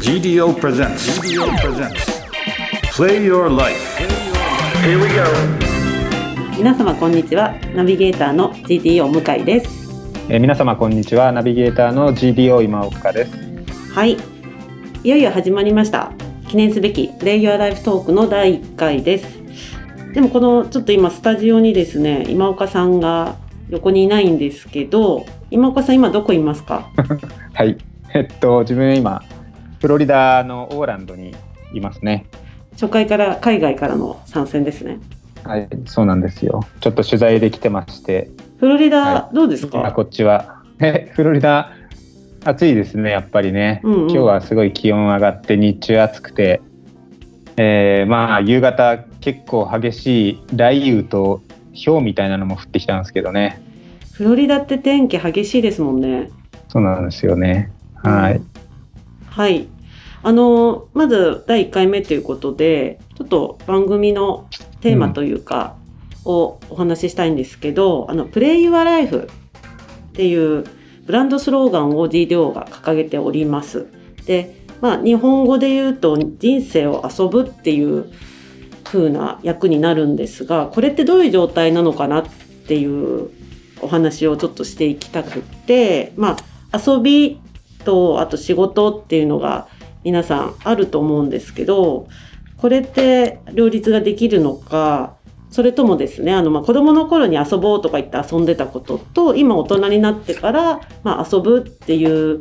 GDO presents. GDO presents. Play your life. Here we go. 皆様こんにちは。ナビゲーターの GTO 向井です。えー皆様こんにちは。ナビゲーターの GDO 今岡です。はい。いよいよ始まりました。記念すべきプレイヤーライフトークの第1回です。でもこのちょっと今スタジオにですね今岡さんが横にいないんですけど今岡さん今どこいますか？はいえっと自分今フロリダのオーランドにいますね。初回から海外からの参戦ですね。はいそうなんですよ。ちょっと取材で来てまして。フロリダはどうですか、今こっちは。えフロリダ暑いですねやっぱりね、うんうん。今日はすごい気温上がって日中暑くて。えーまあ夕方結構激しい雷雨と氷みたいなのも降ってきたんですけどね。フロリダって天気激しいですもんね。そうなんですよねはい、はい。あの、まず第1回目ということで、ちょっと番組のテーマというか、をお話ししたいんですけど、あの、プレイ Your Life っていうブランドスローガンを GDO が掲げております。で、まあ、日本語で言うと、人生を遊ぶっていう風な役になるんですが、これってどういう状態なのかなっていうお話をちょっとしていきたくって、まあ、遊びとあと仕事っていうのが皆さんあると思うんですけどこれって両立ができるのかそれともですねあの、まあ、子供の頃に遊ぼうとか言って遊んでたことと今大人になってから、まあ、遊ぶっていう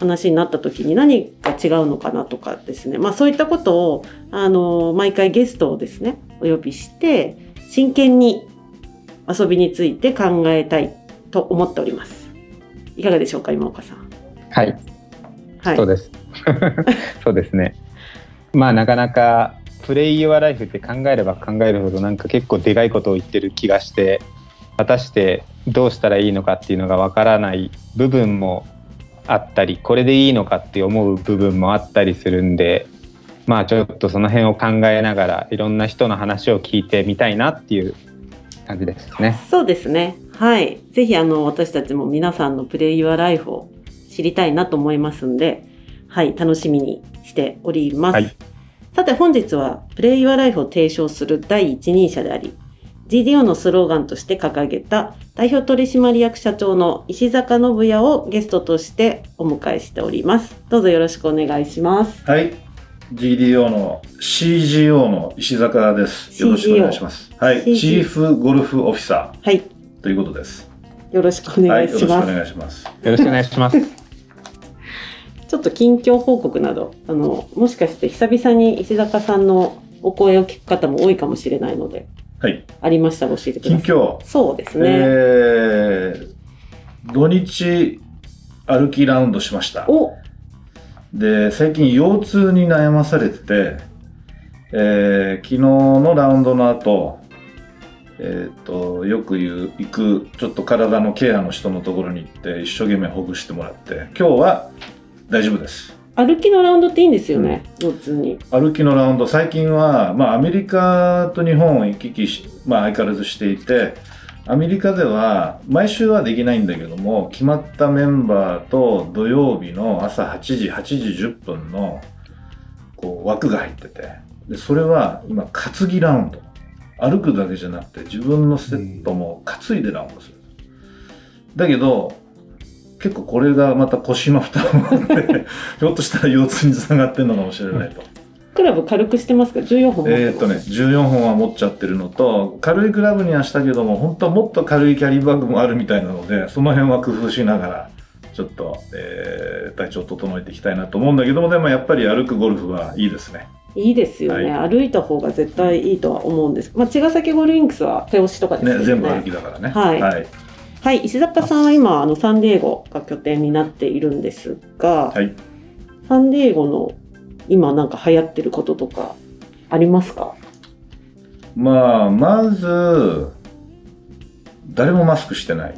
話になった時に何が違うのかなとかですね、まあ、そういったことをあの毎回ゲストをですねお呼びして真剣に遊びについて考えたいと思っております。いかがでしょうか今岡さん。はいはい。そうです。そうですね。まあなかなかプレイ・ユア・ライフって考えれば考えるほどなんか結構でかいことを言ってる気がして果たしてどうしたらいいのかっていうのがわからない部分もあったりこれでいいのかって思う部分もあったりするんでまあちょっとその辺を考えながらいろんな人の話を聞いてみたいなっていう感じですね。そうですね。はい。ぜひあの私たちも皆さんのプレイ Your Life を知りたいなと思いますんで、はい、楽しみにしております。はいさて本日はプレイ Your Life を提唱する第一人者であり、GDO のスローガンとして掲げた代表取締役社長の石坂信也をゲストとしてお迎えしております。どうぞよろしくお願いします。はい。GDO の CGO の石坂です。よろしくお願いします。はい。CGO チーフゴルフオフィサはい。ーということです。よろしくお願はいい。よろしくおします。願いします。よろしくお願いします。ちょっと近況報告など、あの、もしかして久々に石坂さんのお声を聞く方も多いかもしれないので、はい。ありましたら教えてください。近況。そうですね。えー、土日歩きラウンドしました。おで、最近腰痛に悩まされてて、えー、昨日のラウンドの後、えっ、と、よく言う、行く、ちょっと体のケアの人のところに行って、一生懸命ほぐしてもらって、今日は大丈夫です。歩きのラウンドっていいんですよね、腰痛に。歩きのラウンド、最近は、まあ、アメリカと日本を行き来し、まあ、相変わらずしていて、アメリカでは、毎週はできないんだけども、決まったメンバーと土曜日の朝8時、8時10分の、こう、枠が入ってて、で、それは、今、担ぎラウンド。歩くだけじゃなくて、自分のセットも担いでラウンドする。だけど、結構これがまた腰の負担もあって、ひょっとしたら腰痛につながってるのかもしれないと。クラブ軽くしてますか ?14 本。えーっとね、14本は持っちゃってるのと、軽いクラブにはしたけども、本当はもっと軽いキャリーバッグもあるみたいなので、その辺は工夫しながら、ちょっと、えー体調を整えていきたいなと思うんだけども、でもやっぱり歩くゴルフはいいですね。いいですよね、歩いた方が絶対いいとは思うんです。まあ、茅ヶ崎ゴルフリンクスは手押しとかですよね。ね全部歩きだからね。はいはい。はい、石坂さんは今、あの、サンディエゴが拠点になっているんですが、はい。サンディエゴの今なんか流行ってることとかありますか？まあ、まず、誰もマスクしてない。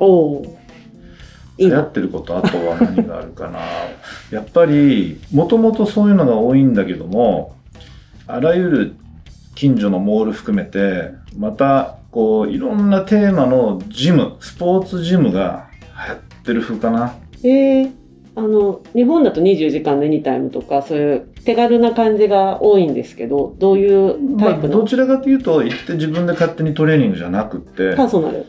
流行ってることあとは何があるかな。やっぱりもともとそういうのが多いんだけどもあらゆる近所のモール含めてまたこういろんなテーマのジムスポーツジムが流行ってる風かな。えー、あの日本だと24時間のエニタイムとかそういう手軽な感じが多いんですけどどういうタまあ、イプの、どちらかというと行って自分で勝手にトレーニングじゃなくってパーソナル。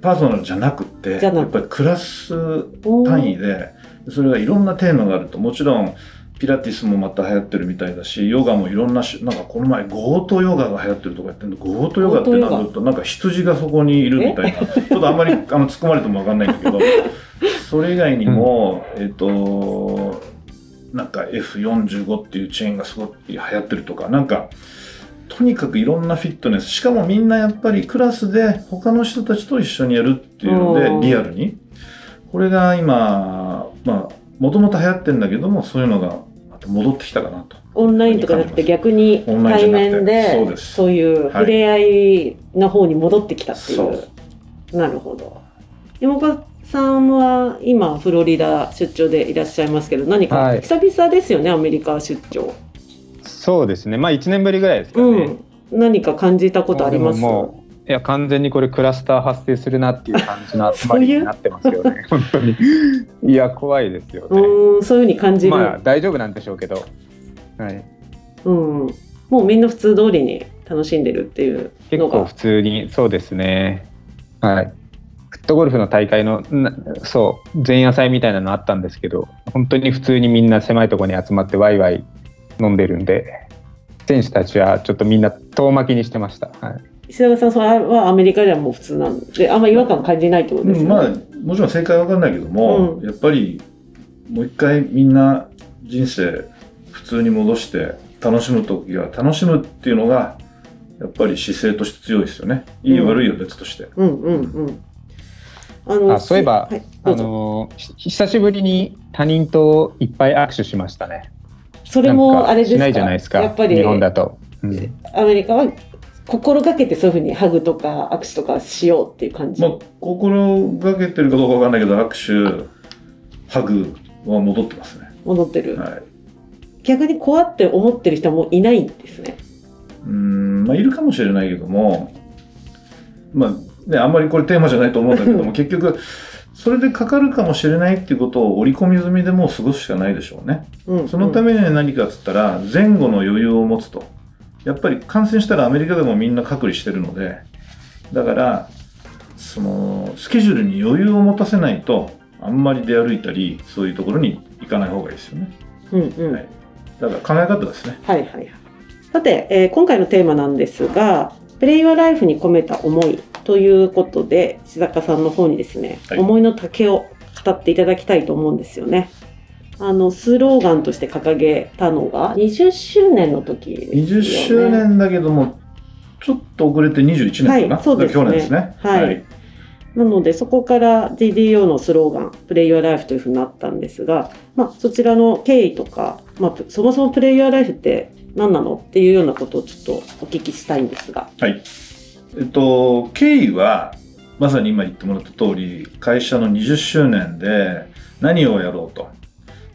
パーソナルじゃなくってやっぱりクラス単位でそれがいろんなテーマがあるともちろんピラティスもまた流行ってるみたいだしヨガもいろんなしなんかこの前ゴートヨガが流行ってるとか言ってんの。ゴートヨガってなんとなんか羊がそこにいるみたいな。ちょっとあんまり あの突っ込まれても分かんないんだけどそれ以外にも、えっ、となんか F45 っていうチェーンがすごく流行ってるとかなんかとにかくいろんなフィットネスしかもみんなやっぱりクラスで他の人たちと一緒にやるっていうのうん。でリアルに。これが今まあもともと流行ってんだけどもそういうのがまた戻ってきたかなと。オンラインとかじゃなくて。逆に対面でそうです。そういう触れ合いの方に戻ってきたっていう、そうなるほど。山岡さんは今フロリダ出張でいらっしゃいますけど何かはい。久々ですよね、アメリカ出張、そうですね。まあ1年ぶりぐらいですかね、うん。何か感じたことあります？でももういや完全にこれクラスター発生するなっていう感じの 集まりになってますよね。本当に。いや怖いですよね、うんそういうふうに感じる、まあ大丈夫なんでしょうけど。はい。うん、もうみんな普通通りに楽しんでるっていう結構普通にそうですね。はい。フットゴルフの大会のなそう前夜祭みたいなのあったんですけど本当に普通にみんな狭いところに集まってワイワイ飲んでるんで選手たちはちょっとみんな遠巻きにしてました、はい、石田さんそれはアメリカではもう普通なんであんま違和感感じないってことですよね、まあもちろん正解は分かんないけども、うん。やっぱりもう一回みんな人生普通に戻して楽しむ時は楽しむっていうのがやっぱり姿勢として強いですよね。いいうん悪いは別として、うんうんうん。あのあそういえばはい、どあのひ久しぶりに他人といっぱい握手しましたね。それもあれですか？しないじゃないですかやっぱり日本だと、うん。アメリカは心がけてそういうふうにハグとか握手とかしようっていう感じ、まあ心がけてるかどうか分かんないけど握手ハグは戻ってますね、戻ってる、はい、逆に怖って思ってる人はもういないんですね。うーんまあいるかもしれないけどもまあねあんまりこれテーマじゃないと思うんだけども 結局それでかかるかもしれないっていうことを織り込み済みでもう過ごすしかないでしょうね。うんそのためには何かっつったら前後の余裕を持つとやっぱり感染したらアメリカでもみんな隔離してるのでだからそのスケジュールに余裕を持たせないとあんまり出歩いたりそういうところに行かない方がいいですよね。うんうん。はい。だから考え方ですね。はいはいはい。さて、えー今回のテーマなんですが、プレイヤーライフに込めた思いということで、石坂さんの方にですね、はい。思いの丈を語っていただきたいと思うんですよね。あの、スローガンとして掲げたのが、20周年の時ですよね。20周年だけどもちょっと遅れて21年かな、はいそうですね去年ですねはいなので、そこから GDO のスローガン、プレイヤーライフというふうになったんですが、まあ、そちらの経緯とか、まあ、そもそもプレイヤーライフって何なのっていうようなことをちょっとお聞きしたいんですが。はい。えっと、経緯は、まさに今言ってもらった通り、会社の20周年で何をやろうと。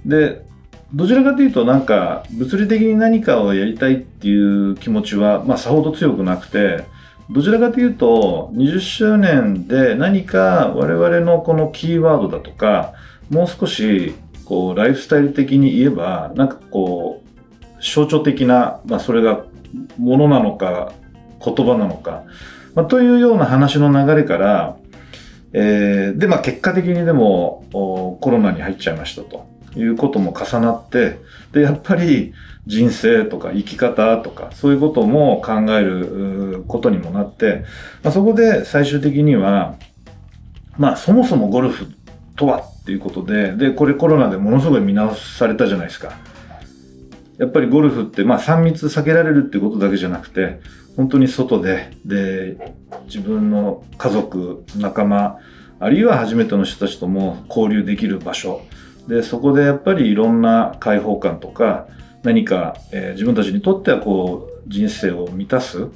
で、どちらかというと、なんか、物理的に何かをやりたいっていう気持ちは、まあ、さほど強くなくて、どちらかというと、20周年で何か我々のこのキーワードだとか、もう少し、こう、ライフスタイル的に言えば、なんかこう、象徴的な、まあ、それがものなのか、言葉なのか、まあ、というような話の流れから、えーで、まあ、結果的にでもコロナに入っちゃいましたと。いうことも重なって、で、やっぱり人生とか生き方とか、そういうことも考えることにもなって、まあ、そこで最終的には、まあ、そもそもゴルフとはっていうことで、で、これコロナでものすごい見直されたじゃないですか。やっぱりゴルフって、まあ、3密避けられるっていうことだけじゃなくて、本当に外で、で、自分の家族、仲間、あるいは初めての人たちとも交流できる場所。で、そこでやっぱりいろんな開放感とか、何か、えー自分たちにとってはこう、人生を満たす、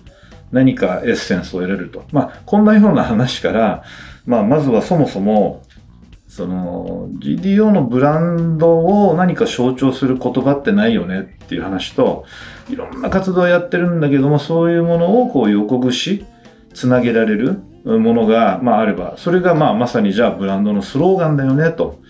何かエッセンスを得られると。まあ、こんなような話から、まあ、まずはそもそも、その GDO のブランドを何か象徴する言葉ってないよねっていう話といろんな活動をやってるんだけどもそういうものをこう横串つなげられるものが、まあ、あればそれがまあまさにじゃあブランドのスローガンだよねと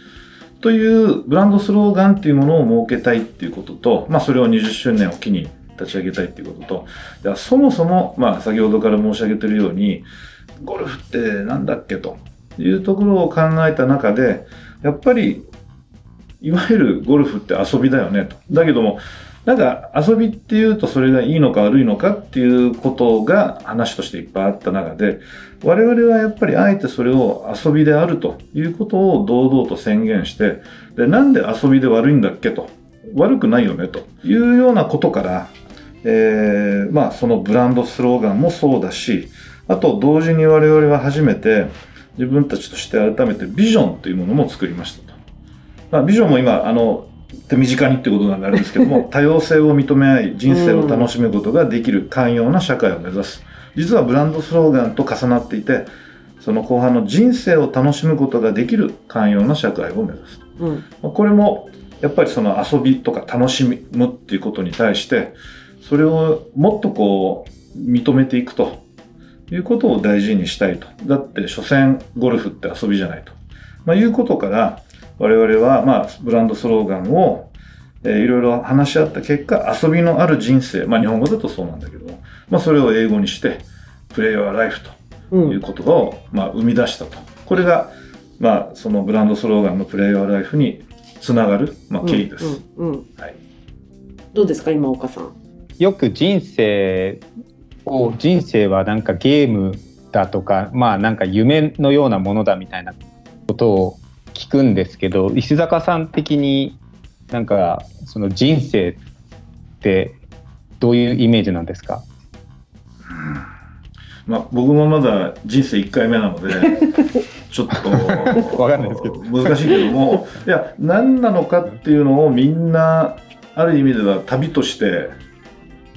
というブランドスローガンっていうものを設けたいっていうことと、まあ、それを20周年を機に立ち上げたいっていうことと、そもそも、まあ、先ほどから申し上げてるように、ゴルフってなんだっけというところを考えた中で、やっぱり、いわゆるゴルフって遊びだよねと。だけども、なんか遊びっていうとそれがいいのか悪いのかっていうことが話としていっぱいあった中で、我々はやっぱりあえてそれを遊びであるということを堂々と宣言して、で、なんで遊びで悪いんだっけと。悪くないよねというようなことから、えー、まあそのブランドスローガンもそうだし、あと同時に我々は初めて自分たちとして改めてビジョンというものも作りましたと。まあ、ビジョンも今、あの、手短にってことなんであるんですけども、多様性を認め合い、人生を楽しむことができる寛容な社会を目指す。実はブランドスローガンと重なっていて、その後半の人生を楽しむことができる寛容な社会を目指す。うん、これも、やっぱりその遊びとか楽しむっていうことに対して、それをもっとこう、認めていくということを大事にしたいと。だって、所詮ゴルフって遊びじゃないと。まあ、いうことから、我々は、まあ、ブランドスローガンを、えー、いろいろ話し合った結果、遊びのある人生、まあ、日本語だとそうなんだけども、まあ、それを英語にして、プレイヤーライフという言葉を、まあ、生み出したと。これが、まあ、そのブランドスローガンのプレイヤーライフにつながる、まあ、経緯です。うんうんうん、はい、どうですか、今岡さん？よく人生を、人生はなんかゲームだとか、まあなんか夢のようなものだみたいなことを聞くんですけど石坂さん的になんかその人生ってどういうイメージなんですか、まあ、僕もまだ人生1回目なので ちょっとわかんないですけど。難しいけどもいや何なのかっていうのをみんなある意味では旅として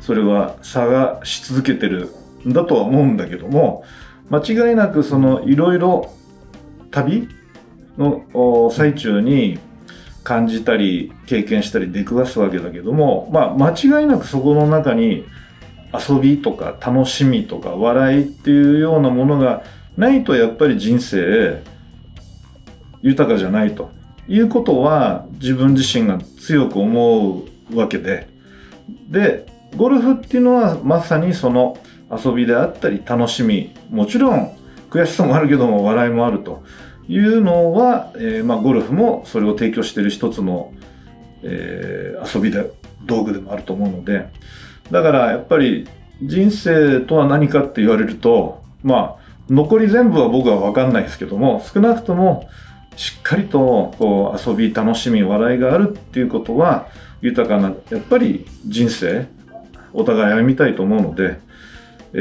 それは探し続けてるんだとは思うんだけども間違いなくそのいろいろ旅の最中に感じたり経験したり出くわすわけだけども、まあ、間違いなくそこの中に遊びとか楽しみとか笑いっていうようなものがないとやっぱり人生豊かじゃないということは自分自身が強く思うわけで。でゴルフっていうのはまさにその遊びであったり楽しみ。もちろん悔しさもあるけども笑いもあると。いうのは、えー、まあ、ゴルフもそれを提供している一つの、えー、遊びで、道具でもあると思うので、だからやっぱり人生とは何かって言われると、まあ、残り全部は僕は分かんないですけども、少なくともしっかりとこう遊び、楽しみ、笑いがあるっていうことは、豊かな、やっぱり人生、お互い歩みたいと思うので、え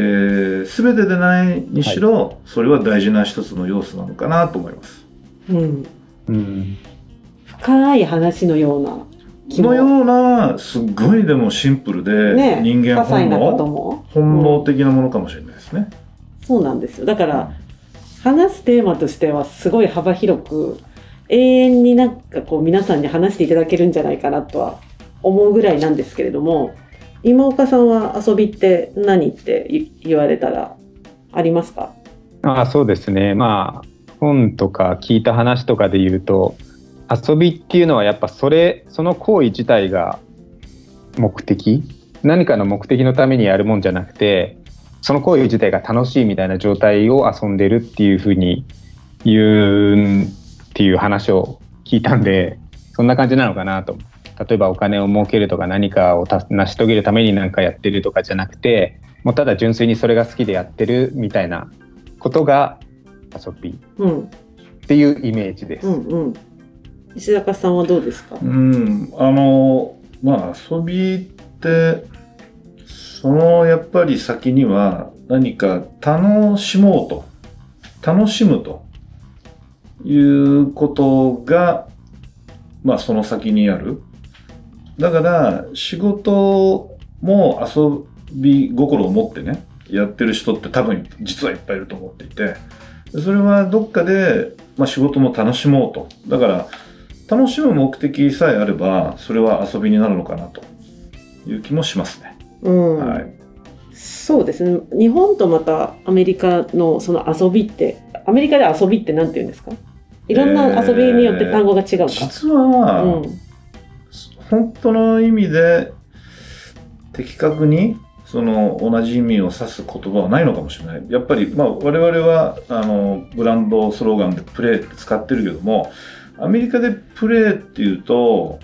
ー、全てでないにしろ、はい、それは大事な一つの要素なのかなと思います。うん、うん、深い話のようなのようなすっごいでもシンプルで、ね、人間本能本能的なものかもしれないですね。うん、そうなんですよ。だから話すテーマとしてはすごい幅広く永遠になんかこう皆さんに話していただけるんじゃないかなとは思うぐらいなんですけれども今岡さんは遊びって何って言われたらありますか？あそうですね。まあ本とか聞いた話とかで言うと遊びっていうのはやっぱそれその行為自体が目的？何かの目的のためにやるもんじゃなくてその行為自体が楽しいみたいな状態を遊んでるっていうふうに言うっていう話を聞いたんでそんな感じなのかなと。例えばお金を儲けるとか何かを成し遂げるために何かやってるとかじゃなくてもうただ純粋にそれが好きでやってるみたいなことが遊びっていうイメージです。うんうん、石坂さんはどうですか、うん、あのまあ遊びってそのやっぱり先には何か楽しもうと楽しむということがまあその先にある。だから仕事も遊び心を持ってねやってる人って多分実はいっぱいいると思っていてそれはどっかで、まあ、仕事も楽しもうと。だから楽しむ目的さえあればそれは遊びになるのかなという気もしますね。うん、はい、そうですね日本とまたアメリカのその遊びってアメリカで遊びって何て言うんですか？いろんな遊びによって単語が違うか？実は、うん。本当の意味で的確にその同じ意味を指す言葉はないのかもしれない。やっぱり、まあ、我々はあのブランドスローガンでプレーって使ってるけどもアメリカでプレーっていうと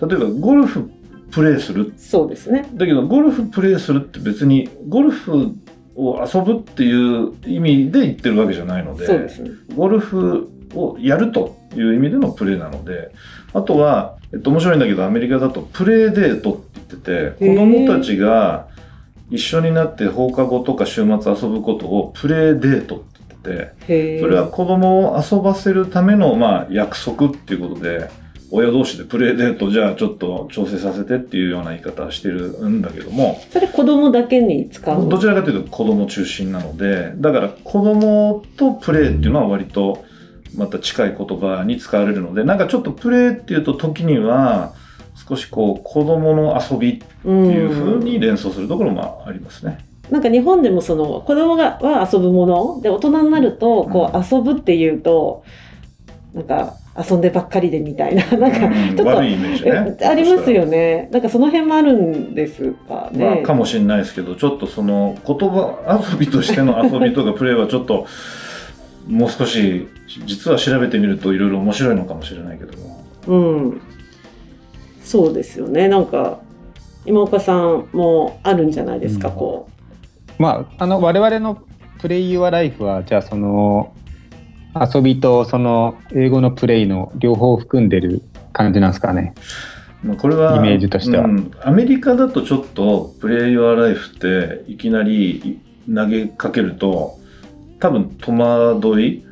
例えばゴルフプレーするそうですね。だけどゴルフプレーするって別にゴルフを遊ぶっていう意味で言ってるわけじゃないのでそうですね。ゴルフをやるという意味でのプレーなので、あとは、えっと、面白いんだけど、アメリカだとプレーデートって言ってて、子供たちが一緒になって放課後とか週末遊ぶことをプレーデートって言って。それは子供を遊ばせるための、まあ、約束っていうことで、親同士でプレーデートじゃあちょっと調整させてっていうような言い方をしてるんだけども、それ子供だけに使うどちらかというと子供中心なので、だから子供とプレーっていうのは割とまた近い言葉に使われるので、なんかちょっとプレーっていうと時には少しこう子供の遊びってういう風ん。に連想するところもありますね。なんか日本でもその子供がは遊ぶもので大人になるとこう遊ぶっていうとなんか遊んでばっかりでみたいななんかうんちょっと悪いイメージね。えありますよね。なんかその辺もあるんですかね。まあ、かもしれないですけど、ちょっとその言葉遊びとしての遊びとかプレーはちょっともう少し実は調べてみるといろいろ面白いのかもしれないけども。うん。そうですよね。なんか今岡さんもあるんじゃないですか、うんこまあ、あの我々のプレイユアライフはじゃあその遊びとその英語のプレイの両方含んでる感じなんですかね。まあ、これはイメージとしては。うん。アメリカだとちょっと「プレイ・ユア・ライフ」っていきなり投げかけると多分戸惑い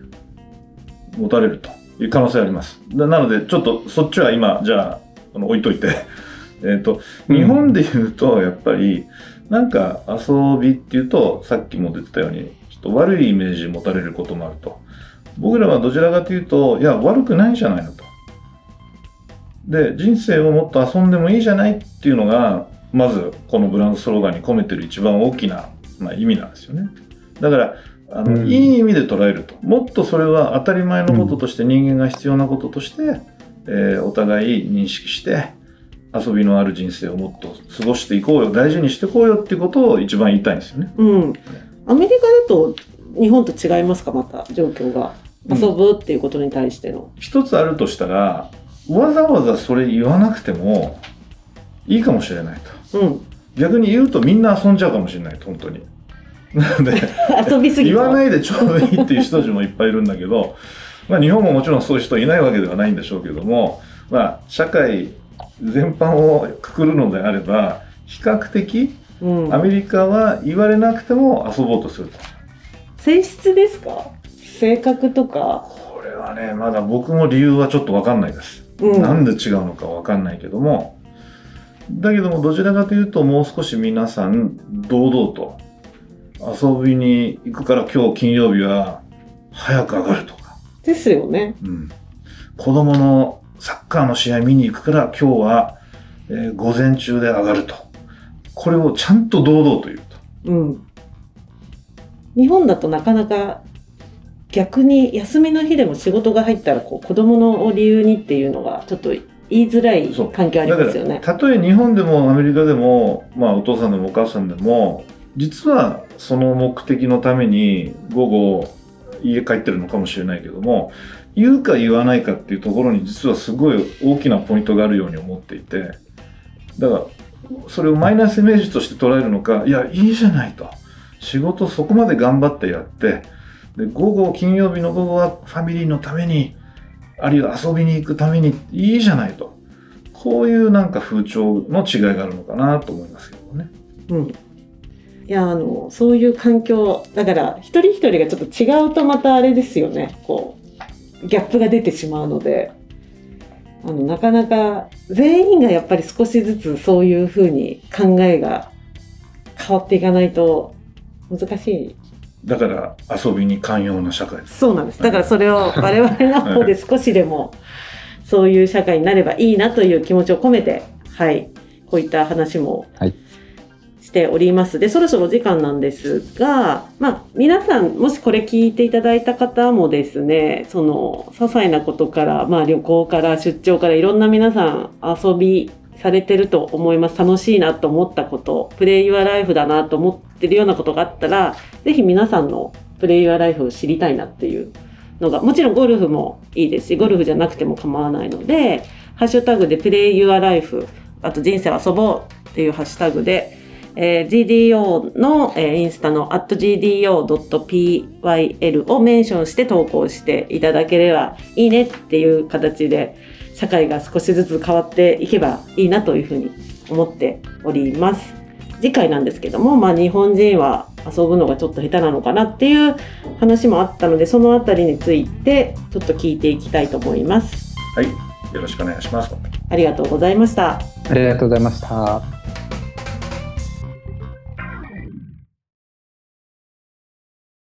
持たれるという可能性あります。ななのでちょっとそっちは今じゃああの置いといて。えっと日本で言うとやっぱりなんか遊びっていうとさっきも出てたようにちょっと悪いイメージ持たれることもあると。僕らはどちらかというといや悪くないんじゃないのと。で人生をもっと遊んでもいいじゃないっていうのがまずこのブランドスローガンに込めてる一番大きな、まあ、意味なんですよね。だからあの、うん。いい意味で捉えると。もっとそれは当たり前のこととして人間が必要なこととして、えーお互い認識して遊びのある人生をもっと過ごしていこうよ大事にしていこうよっていうことを一番言いたいんですよね。う。うん。アメリカだと日本と違いますかまた状況が。うん遊ぶっていうことに対しての。一つあるとしたらわざわざそれ言わなくてもいいかもしれないと。うん。逆に言うとみんな遊んじゃうかもしれない本当に。なので 遊びすぎた。言わないでちょうどいいっていう人たちもいっぱいいるんだけど、まあ、日本ももちろんそういう人いないわけではないんでしょうけども、まあ、社会全般をくくるのであれば比較的うんア。メリカは言われなくても遊ぼうとすると。性質ですか？性格とか？これはねまだ僕も理由はちょっと分かんないです。うん。なんで違うのか分かんないけどもだけどもどちらかというともう少し皆さん堂々と遊びに行くから今日金曜日は早く上がるとか、ですよね。うん、子供のサッカーの試合見に行くから今日は、えー午前中で上がるとこれをちゃんと堂々と言うとうん。日本だとなかなか逆に休みの日でも仕事が入ったらこう子供の理由にっていうのがちょっと言いづらいそう環境ありますよね。らたとえ日本でもアメリカでも、まあ、お父さんでもお母さんでも実はその目的のために午後家帰ってるのかもしれないけども言うか言わないかっていうところに実はすごい大きなポイントがあるように思っていてだからそれをマイナスイメージとして捉えるのかいやいいじゃないと仕事そこまで頑張ってやってで午後金曜日の午後はファミリーのためにあるいは遊びに行くためにいいじゃないとこういうなんか風潮の違いがあるのかなと思いますけどね。うん。いや、あの、そういう環境、だから一人一人がちょっと違うとまたあれですよね。こう、ギャップが出てしまうので、あの、なかなか全員がやっぱり少しずつそういうふうに考えが変わっていかないと難しいだから遊びに寛容な社会です。そうなんです。だからそれを 我々の方で少しでもそういう社会になればいいなという気持ちを込めて、はい、こういった話もはいしております。で、そろそろ時間なんですが、まあ、皆さん、もしこれ聞いていただいた方もですね、その、些細なことから、まあ、旅行から出張からいろんな皆さん遊びされてると思います。楽しいなと思ったこと、プレイユアライフだなと思ってるようなことがあったら、ぜひ皆さんのプレイユアライフを知りたいなっていうのが、もちろんゴルフもいいですし、ゴルフじゃなくても構わないので、ハッシュタグでプレイユアライフ、あと人生遊ぼうっていうハッシュタグで、えー GDO の、えーインスタの @gdo.pyl をメンションして投稿していただければいいねっていう形で社会が少しずつ変わっていけばいいなというふうに思っております。次回なんですけども、まあ、日本人は遊ぶのがちょっと下手なのかなっていう話もあったのでそのあたりについてちょっと聞いていきたいと思います。はいよろしくお願いしますありがとうございました。ありがとうございました。